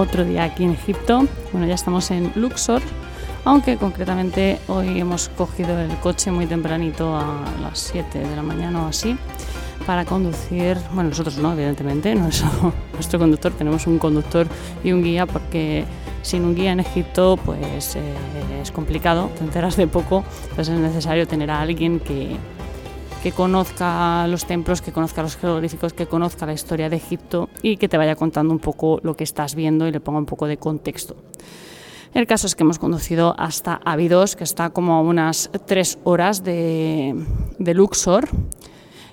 otro día aquí en Egipto. Bueno, ya estamos en Luxor, aunque concretamente hoy hemos cogido el coche muy tempranito a las 7 de la mañana o así para conducir, bueno, nosotros no, evidentemente, no es nuestro conductor, tenemos un conductor y un guía porque sin un guía en Egipto pues eh, es complicado, te enteras de poco, entonces es necesario tener a alguien que, que conozca los templos, que conozca los jeroglíficos, que conozca la historia de Egipto y que te vaya contando un poco lo que estás viendo y le ponga un poco de contexto. El caso es que hemos conducido hasta Abidos, que está como a unas tres horas de, Luxor,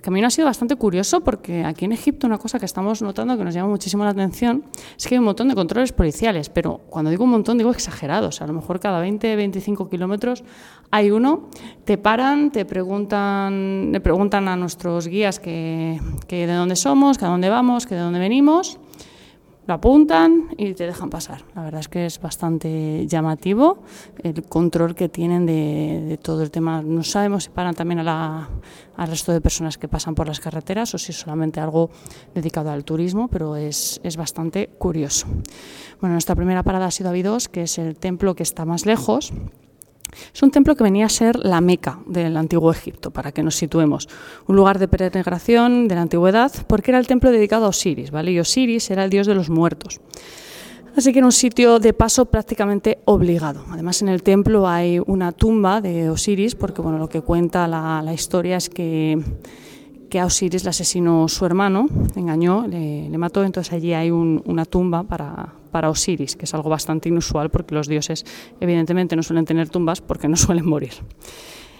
camino ha sido bastante curioso porque aquí en Egipto una cosa que estamos notando que nos llama muchísimo la atención es que hay un montón de controles policiales, pero cuando digo un montón digo exagerados. A lo mejor cada 20, 25 kilómetros hay uno, te paran, te preguntan, le preguntan a nuestros guías que, que de dónde somos, que a dónde vamos, que de dónde venimos lo apuntan y te dejan pasar. La verdad es que es bastante llamativo el control que tienen de, todo el tema. No sabemos si paran también a al resto de personas que pasan por las carreteras o si es solamente algo dedicado al turismo, pero es, es bastante curioso. Bueno, nuestra primera parada ha sido Abidos, que es el templo que está más lejos. Es un templo que venía a ser la Meca del antiguo Egipto, para que nos situemos. Un lugar de peregrinación de la antigüedad, porque era el templo dedicado a Osiris, ¿vale? Y Osiris era el dios de los muertos. Así que era un sitio de paso prácticamente obligado. Además, en el templo hay una tumba de Osiris, porque bueno, lo que cuenta la, historia es que que a Osiris le asesinó su hermano, engañó, le, mató, entonces allí hay una tumba para, para Osiris, que es algo bastante inusual porque los dioses evidentemente no suelen tener tumbas porque no suelen morir.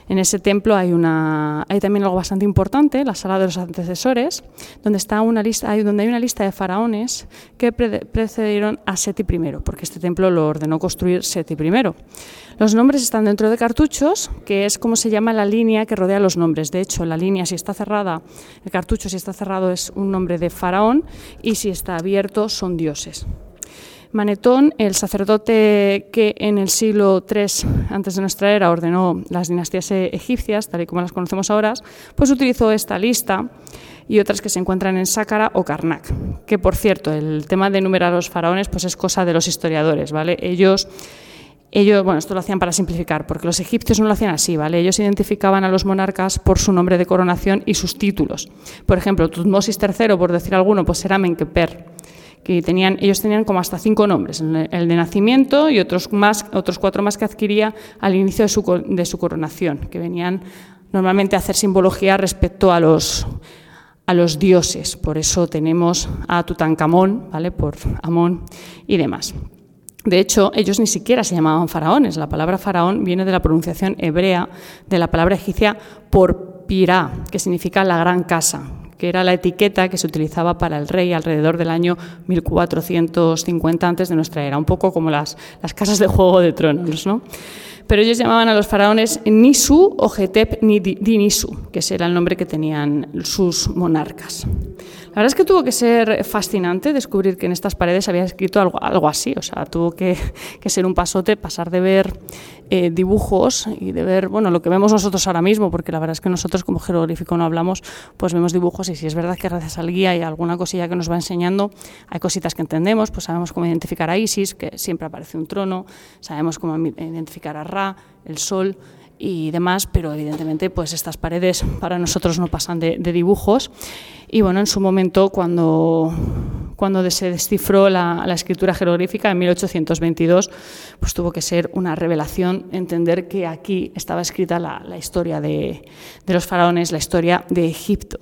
En ese templo hay, una, hay también algo bastante importante, la sala de los antecesores, donde, está una lista, donde hay una lista de faraones que precedieron a Seti I, porque este templo lo ordenó construir Seti I. Los nombres están dentro de cartuchos, que es como se llama la línea que rodea los nombres. De hecho, la línea, si está cerrada, el cartucho, si está cerrado, es un nombre de faraón, y si está abierto, son dioses. Manetón, el sacerdote que en el siglo III antes de nuestra era ordenó las dinastías egipcias, tal y como las conocemos ahora, pues utilizó esta lista y otras que se encuentran en Sácara o Karnak. Que por cierto, el tema de enumerar a los faraones pues es cosa de los historiadores, ¿vale? Ellos ellos, bueno, esto lo hacían para simplificar, porque los egipcios no lo hacían así, ¿vale? Ellos identificaban a los monarcas por su nombre de coronación y sus títulos. Por ejemplo, Tutmosis III, por decir alguno, pues era Menkeper que tenían, ellos tenían como hasta cinco nombres, el de nacimiento y otros, más, otros cuatro más que adquiría al inicio de su, de su coronación, que venían normalmente a hacer simbología respecto a los, a los dioses. Por eso tenemos a Tutankamón, ¿vale? por Amón y demás. De hecho, ellos ni siquiera se llamaban faraones. La palabra faraón viene de la pronunciación hebrea de la palabra egipcia por pirá, que significa la gran casa, que era la etiqueta que se utilizaba para el rey alrededor del año 1450 antes de nuestra era, un poco como las, las casas de Juego de Tronos, ¿no? Pero ellos llamaban a los faraones Nisu o Getep Dinisu, que ese era el nombre que tenían sus monarcas. La verdad es que tuvo que ser fascinante descubrir que en estas paredes había escrito algo, algo así, o sea, tuvo que, ser un pasote pasar de ver eh, dibujos y de ver, bueno, lo que vemos nosotros ahora mismo, porque la verdad es que nosotros como jeroglífico no hablamos, pues vemos dibujos y si es verdad que gracias al guía y alguna cosilla que nos va enseñando, hay cositas que entendemos, pues sabemos cómo identificar a Isis, que siempre aparece un trono, sabemos cómo identificar a Ra, el sol, y demás, pero evidentemente pues estas paredes para nosotros no pasan de, dibujos. Y bueno, en su momento cuando, cuando se descifró la, escritura jeroglífica en 1822, pues tuvo que ser una revelación entender que aquí estaba escrita la, historia de, de los faraones, la historia de Egipto.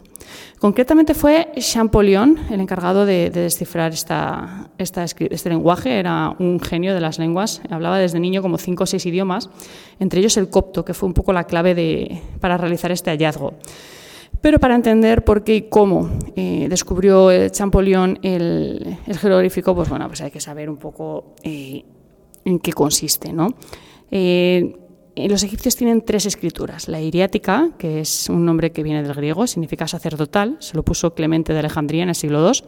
Concretamente fue Champollion el encargado de, descifrar esta, este lenguaje. Era un genio de las lenguas. Hablaba desde niño como cinco o seis idiomas, entre ellos el copto, que fue un poco la clave para realizar este hallazgo. Pero para entender por qué y cómo eh, descubrió Champollion el, el, jeroglífico, pues bueno, pues hay que saber un poco eh, en qué consiste, ¿no? Eh, eh, los egipcios tienen tres escrituras. La iriática, que es un nombre que viene del griego, significa sacerdotal, se lo puso Clemente de Alejandría en el siglo II,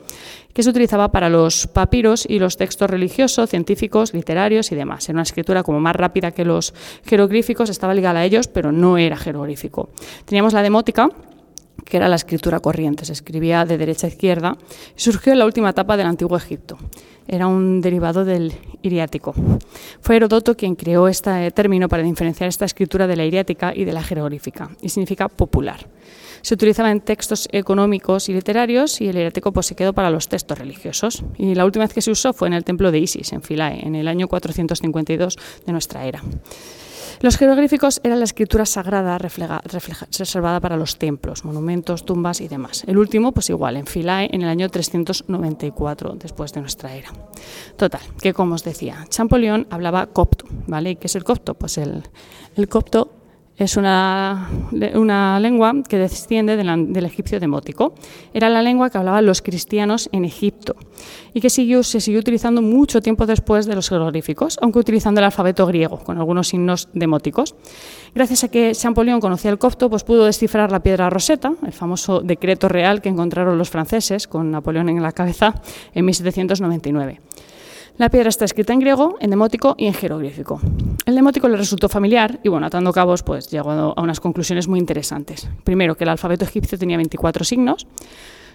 que se utilizaba para los papiros y los textos religiosos, científicos, literarios y demás. Era una escritura como más rápida que los jeroglíficos, estaba ligada a ellos, pero no era jeroglífico. Teníamos la demótica, que era la escritura corriente, se escribía de derecha a izquierda, surgió en la última etapa del Antiguo Egipto. era un derivado del iriático. Fue Herodoto quien creó este término para diferenciar esta escritura de la iriática y de la jeroglífica, y significa popular. Se utilizaba en textos económicos y literarios y el iriático pues, se quedó para los textos religiosos. Y la última vez que se usó fue en el templo de Isis, en Philae, en el año 452 de nuestra era. Los jeroglíficos eran la escritura sagrada reservada para los templos, monumentos, tumbas y demás. El último, pues igual, en Philae en el año 394 después de nuestra era. Total, que como os decía, Champollion hablaba copto, ¿vale? ¿Y qué es el copto? Pues el, el copto es una, una, lengua que desciende del egipcio demótico. Era la lengua que hablaban los cristianos en Egipto y que siguió, se siguió utilizando mucho tiempo después de los jeroglíficos, aunque utilizando el alfabeto griego, con algunos signos demóticos. Gracias a que Champollion conocía el copto, pues pudo descifrar la piedra roseta, el famoso decreto real que encontraron los franceses, con Napoleón en la cabeza, en 1799. La piedra está escrita en griego, en demótico y en jeroglífico. El demótico le resultó familiar y, bueno, atando cabos, pues llegó a unas conclusiones muy interesantes. Primero, que el alfabeto egipcio tenía 24 signos,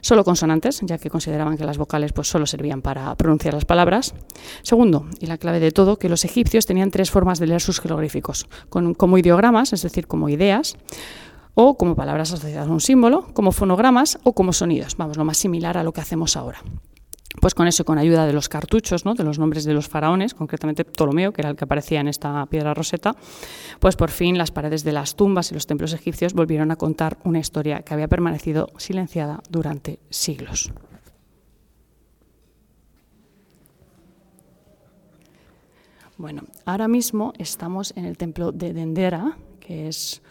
solo consonantes, ya que consideraban que las vocales pues, solo servían para pronunciar las palabras. Segundo, y la clave de todo, que los egipcios tenían tres formas de leer sus jeroglíficos, como ideogramas, es decir, como ideas, o como palabras asociadas a un símbolo, como fonogramas o como sonidos, vamos, lo más similar a lo que hacemos ahora pues con eso, con ayuda de los cartuchos, ¿no? de los nombres de los faraones, concretamente Ptolomeo, que era el que aparecía en esta piedra roseta, pues por fin las paredes de las tumbas y los templos egipcios volvieron a contar una historia que había permanecido silenciada durante siglos. Bueno, ahora mismo estamos en el templo de Dendera, que es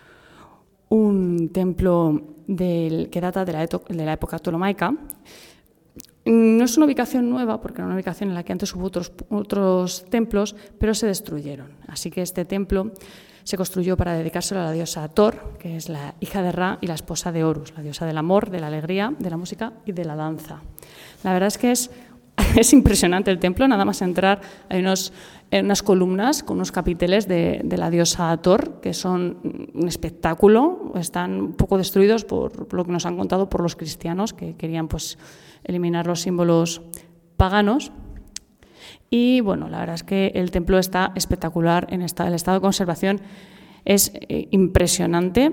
un templo que data de la, de la época ptolomaica no es una ubicación nueva, porque era una ubicación en la que antes hubo otros, otros templos, pero se destruyeron. Así que este templo se construyó para dedicárselo a la diosa Thor, que es la hija de Ra y la esposa de Horus, la diosa del amor, de la alegría, de la música y de la danza. La verdad es que es, es impresionante el templo, nada más entrar hay unos, unas columnas con unos capiteles de, la diosa Thor, que son un espectáculo, están un poco destruidos por lo que nos han contado por los cristianos, que querían pues eliminar los símbolos paganos. Y bueno, la verdad es que el templo está espectacular, en el estado de conservación es eh, impresionante.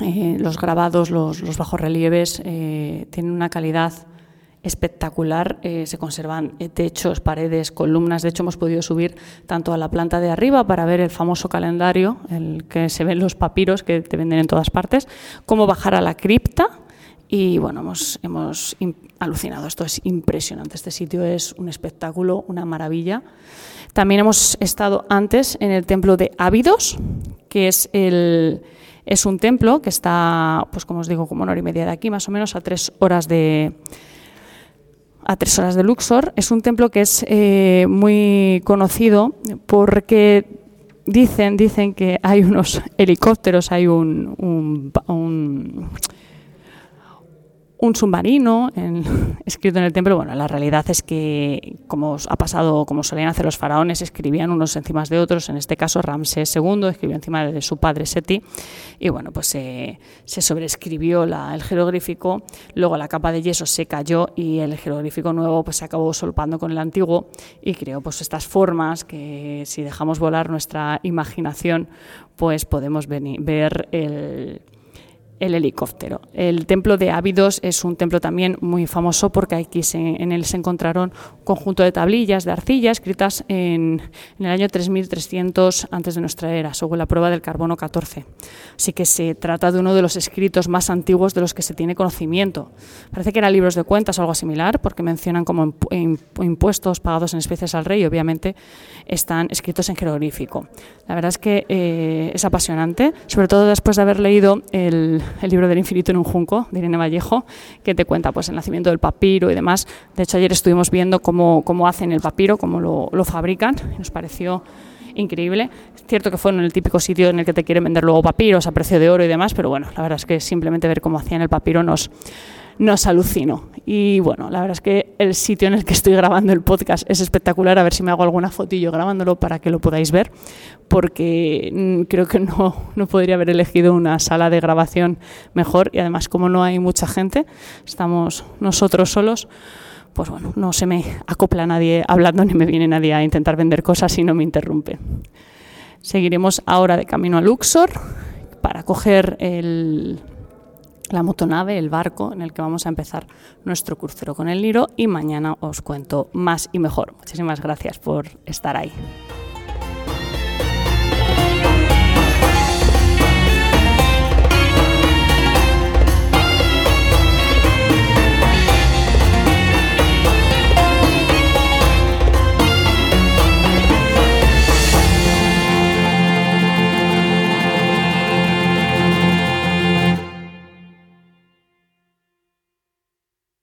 Eh, los grabados, los, los bajorrelieves eh, tienen una calidad espectacular. se conservan techos, paredes, columnas. De hecho, hemos podido subir tanto a la planta de arriba para ver el famoso calendario, el que se ven los papiros que te venden en todas partes, como bajar a la cripta y bueno, hemos, hemos alucinado. Esto es impresionante. Este sitio es un espectáculo, una maravilla. También hemos estado antes en el templo de Ávidos, que es el es un templo que está, pues como os digo, como una hora y media de aquí, más o menos a tres horas de a tres horas de Luxor. Es un templo que es eh, muy conocido porque dicen dicen que hay unos helicópteros, hay un, submarino escrito en el templo. Bueno, la realidad es que, como ha pasado, como solían hacer los faraones, escribían unos encima de otros. En este caso, Ramsés II escribió encima de su padre Seti. Y bueno, pues se sobreescribió el jeroglífico. Luego la capa de yeso se cayó y el jeroglífico nuevo pues, se acabó solpando con el antiguo y creó pues, estas formas que, si dejamos volar nuestra imaginación, pues podemos ver el el helicóptero. El templo de Ávidos es un templo también muy famoso porque aquí en él se encontraron un conjunto de tablillas de arcilla escritas en, el año 3300 antes de nuestra era, según la prueba del carbono 14. Así que se trata de uno de los escritos más antiguos de los que se tiene conocimiento. Parece que eran libros de cuentas o algo similar porque mencionan como impuestos pagados en especies al rey y obviamente están escritos en jeroglífico. La verdad es que eh, es apasionante, sobre todo después de haber leído el libro del infinito en un junco, de Irene Vallejo, que te cuenta pues, el nacimiento del papiro y demás. De hecho, ayer estuvimos viendo cómo, cómo hacen el papiro, cómo lo, lo fabrican, nos pareció increíble. Es cierto que fue en el típico sitio en el que te quieren vender luego papiros a precio de oro y demás, pero bueno, la verdad es que simplemente ver cómo hacían el papiro nos, nos alucinó. Y bueno, la verdad es que el sitio en el que estoy grabando el podcast es espectacular. A ver si me hago alguna fotillo grabándolo para que lo podáis ver, porque mm, creo que no, no podría haber elegido una sala de grabación mejor. Y además, como no hay mucha gente, estamos nosotros solos pues bueno, no se me acopla nadie hablando ni me viene nadie a intentar vender cosas y no me interrumpe. Seguiremos ahora de camino a Luxor para coger el, la motonave, el barco en el que vamos a empezar nuestro crucero con el Niro y mañana os cuento más y mejor. Muchísimas gracias por estar ahí.